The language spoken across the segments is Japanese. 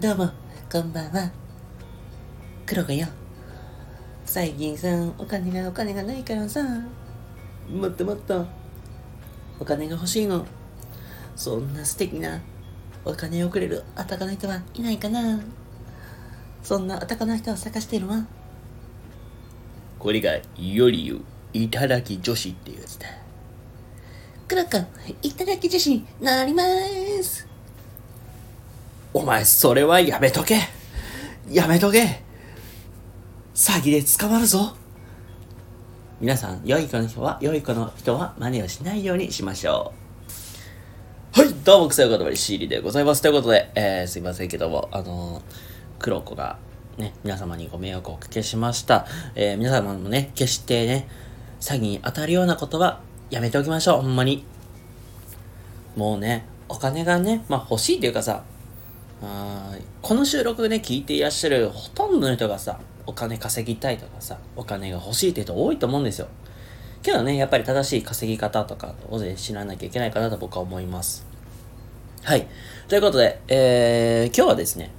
どうも、こんばんは。黒子よ。最近さ、お金がお金がないからさ、もっともっと、お金が欲しいの。そんな素敵な、お金をくれるあたかな人はいないかな。そんなあたかな人を探してるわ。これが、より言う、いただき女子っていうやつだ。黒子、いただき女子になります。お前、それはやめとけやめとけ詐欺で捕まるぞ皆さん、良い子の人は、良い子の人は真似をしないようにしましょう。はい、どうも、くさいことばりシーリでございます。ということで、えー、すいませんけども、あのー、黒子が、ね、皆様にご迷惑をおかけしました。えー、皆様もね、決してね、詐欺に当たるようなことはやめておきましょう、ほんまに。もうね、お金がね、まあ欲しいっていうかさ、あーこの収録ね、聞いていらっしゃるほとんどの人がさ、お金稼ぎたいとかさ、お金が欲しいって人多いと思うんですよ。けどね、やっぱり正しい稼ぎ方とかをね知らなきゃいけないかなと僕は思います。はい。ということで、えー、今日はですね、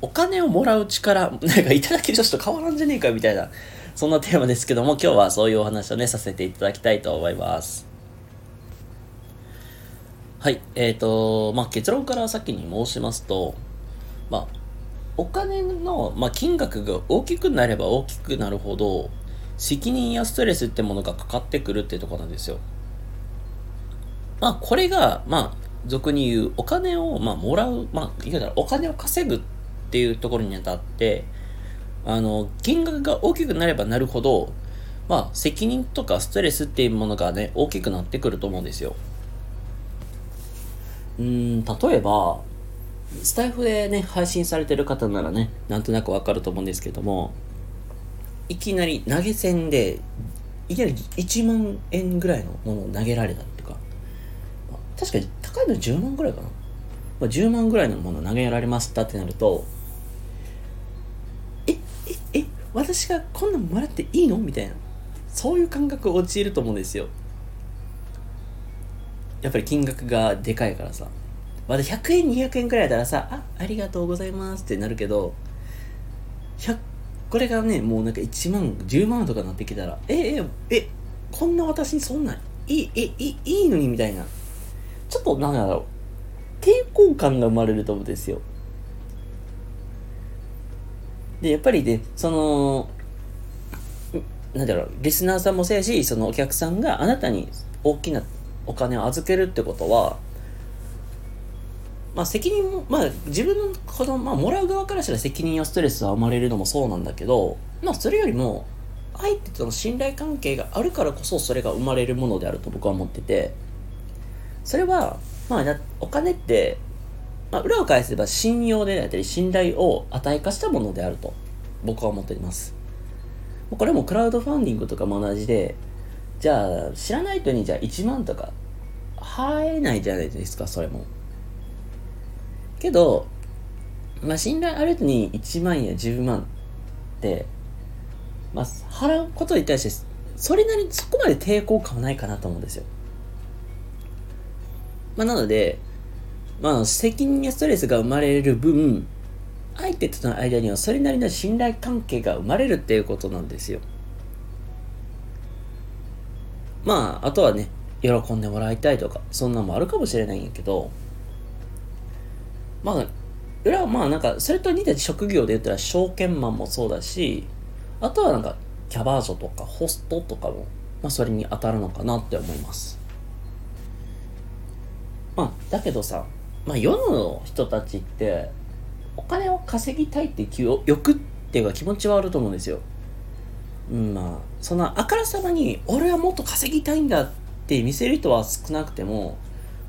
お金をもらう力、なんかいただき女子と変わらんじゃねえかみたいな、そんなテーマですけども、今日はそういうお話をね、させていただきたいと思います。はい。えっ、ー、と、まあ、結論から先に申しますと、まあ、お金の、まあ、金額が大きくなれば大きくなるほど、責任やストレスってものがかかってくるってとこなんですよ。まあ、これが、まあ、俗に言う、お金を、まあ、もらう、まあ、言うたら、お金を稼ぐっていうところにあたって、あの、金額が大きくなればなるほど、まあ、責任とかストレスっていうものがね、大きくなってくると思うんですよ。うん、例えば、スタイフでね、配信されてる方ならね、なんとなくわかると思うんですけども、いきなり投げ銭で、いきなり1万円ぐらいのものを投げられたとか、確かに高いの10万ぐらいかな。まあ、10万ぐらいのものを投げられましたってなると、え、え、え、私がこんなんもらっていいの？みたいな。そういう感覚を陥ると思うんですよ。やっぱり金額がでかいからさ。まだ100円、200円くらいだったらさ、あ、ありがとうございますってなるけど、これがね、もうなんか1万、10万とかなってきたら、え、え、え、こんな私にそんな、いい、え、いい、いいのにみたいな。ちょっとなんだろう、抵抗感が生まれると思うんですよ。で、やっぱりね、その、なんだろう、リスナーさんもそうやし、そのお客さんがあなたに大きなお金を預けるってことは、まあ責任も、まあ自分のこの、まあもらう側からしたら責任やストレスは生まれるのもそうなんだけど、まあそれよりも、相手との信頼関係があるからこそそれが生まれるものであると僕は思ってて、それは、まあお金って、まあ裏を返せば信用であったり信頼を値化したものであると僕は思っています。これもクラウドファンディングとかも同じで、じゃあ知らない人にじゃあ1万とか払えないじゃないですか、それも。けど、まあ、信頼ある人に1万や10万って、まあ、払うことに対して、それなりにそこまで抵抗感はないかなと思うんですよ。まあ、なので、まあ、責任やストレスが生まれる分、相手との間にはそれなりの信頼関係が生まれるっていうことなんですよ。まあ、あとはね、喜んでもらいたいとか、そんなのもあるかもしれないんやけど、まあ、裏はまあなんか、それと似た職業で言ったら証券マンもそうだし、あとはなんか、キャバ嬢とかホストとかも、まあそれに当たるのかなって思います。まあ、だけどさ、まあ世の人たちって、お金を稼ぎたいっていう欲っていうか気持ちはあると思うんですよ。うん、まあ、そんなあからさまに、俺はもっと稼ぎたいんだって見せる人は少なくても、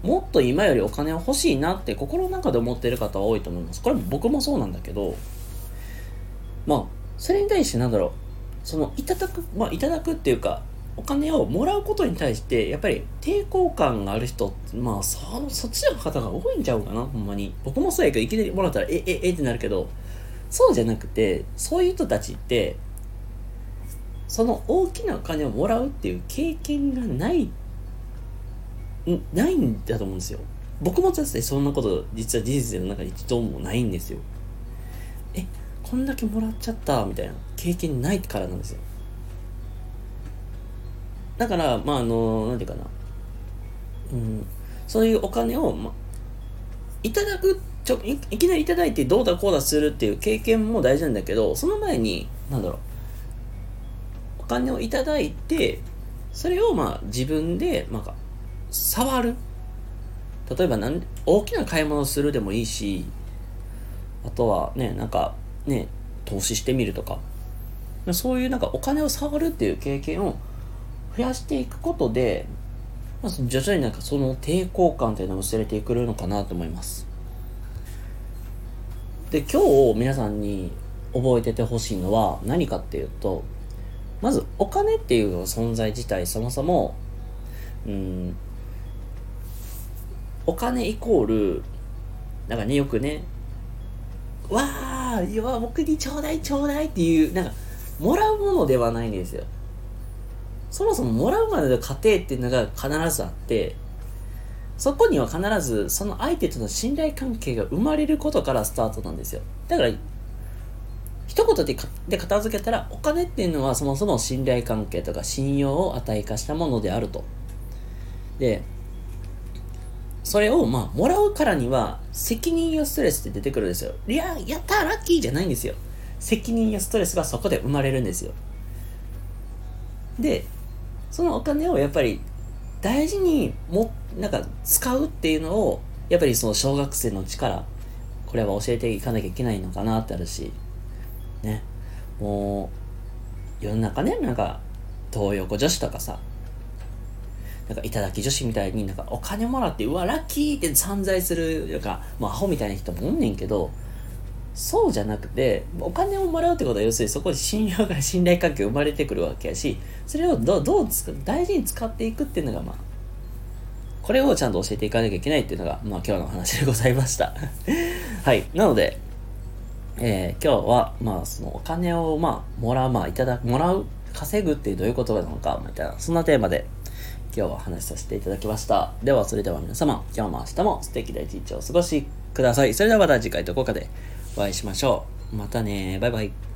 もっと今よりお金は欲しいなって心の中で思ってる方は多いと思います。これ僕もそうなんだけど、まあ、それに対してなんだろう、その、いただく、まあ、いただくっていうか、お金をもらうことに対して、やっぱり抵抗感がある人、まあ、その、そっちの方が多いんちゃうかな、ほんまに。僕もそうやけど、いきなりもらったら、え、え、えってなるけど、そうじゃなくて、そういう人たちって、その大きなお金をもらうっていう経験がない、ないんだと思うんですよ。僕もですね、そんなこと実は人生の中に一度もないんですよ。え、こんだけもらっちゃったみたいな経験ないからなんですよ。だから、まあ、あの、なんていうかな。うん、そういうお金を、ま、いただくちょい、いきなりいただいてどうだこうだするっていう経験も大事なんだけど、その前に、なんだろう、お金をいただいて、それをまあ自分で、なんか、触る？例えばなん大きな買い物するでもいいし、あとはね、なんかね、投資してみるとか、そういうなんかお金を触るっていう経験を増やしていくことで、まあ、徐々になんかその抵抗感っていうのも薄れてくるのかなと思います。で、今日皆さんに覚えててほしいのは何かっていうと、まずお金っていう存在自体そもそも、うん、お金イコール、なんかね、よくね、わあ、いや、僕にちょうだいちょうだいっていう、なんか、もらうものではないんですよ。そもそももらうまでの過程っていうのが必ずあって、そこには必ずその相手との信頼関係が生まれることからスタートなんですよ。だから、一言でで片付けたら、お金っていうのはそもそも信頼関係とか信用を値化したものであると。で、それをまあ、もらうからには、責任やストレスって出てくるんですよ。いや、やったラッキーじゃないんですよ。責任やストレスがそこで生まれるんですよ。で、そのお金をやっぱり大事にも、なんか使うっていうのを、やっぱりその小学生の力、これは教えていかなきゃいけないのかなってあるし、ね。もう、世の中ね、なんか、東横女子とかさ、なんか、頂き女子みたいになんか、お金もらって、うわ、ラッキーって散財する、なんか、もうアホみたいな人もおんねんけど、そうじゃなくて、お金をもらうってことは、要するにそこで信用が信頼関係生まれてくるわけやし、それをどどう大事に使っていくっていうのが、まあ、これをちゃんと教えていかなきゃいけないっていうのが、まあ今日の話でございました。はい。なので、えー、今日は、まあそのお金を、まあ、もらう、まあいただく、もらう、稼ぐってどういうことなのか、みたいな、そんなテーマで、今日は話させていただきました。では、それでは皆様、今日も明日も素敵な一日をお過ごしください。それではまた次回どこかでお会いしましょう。またねバイバイ。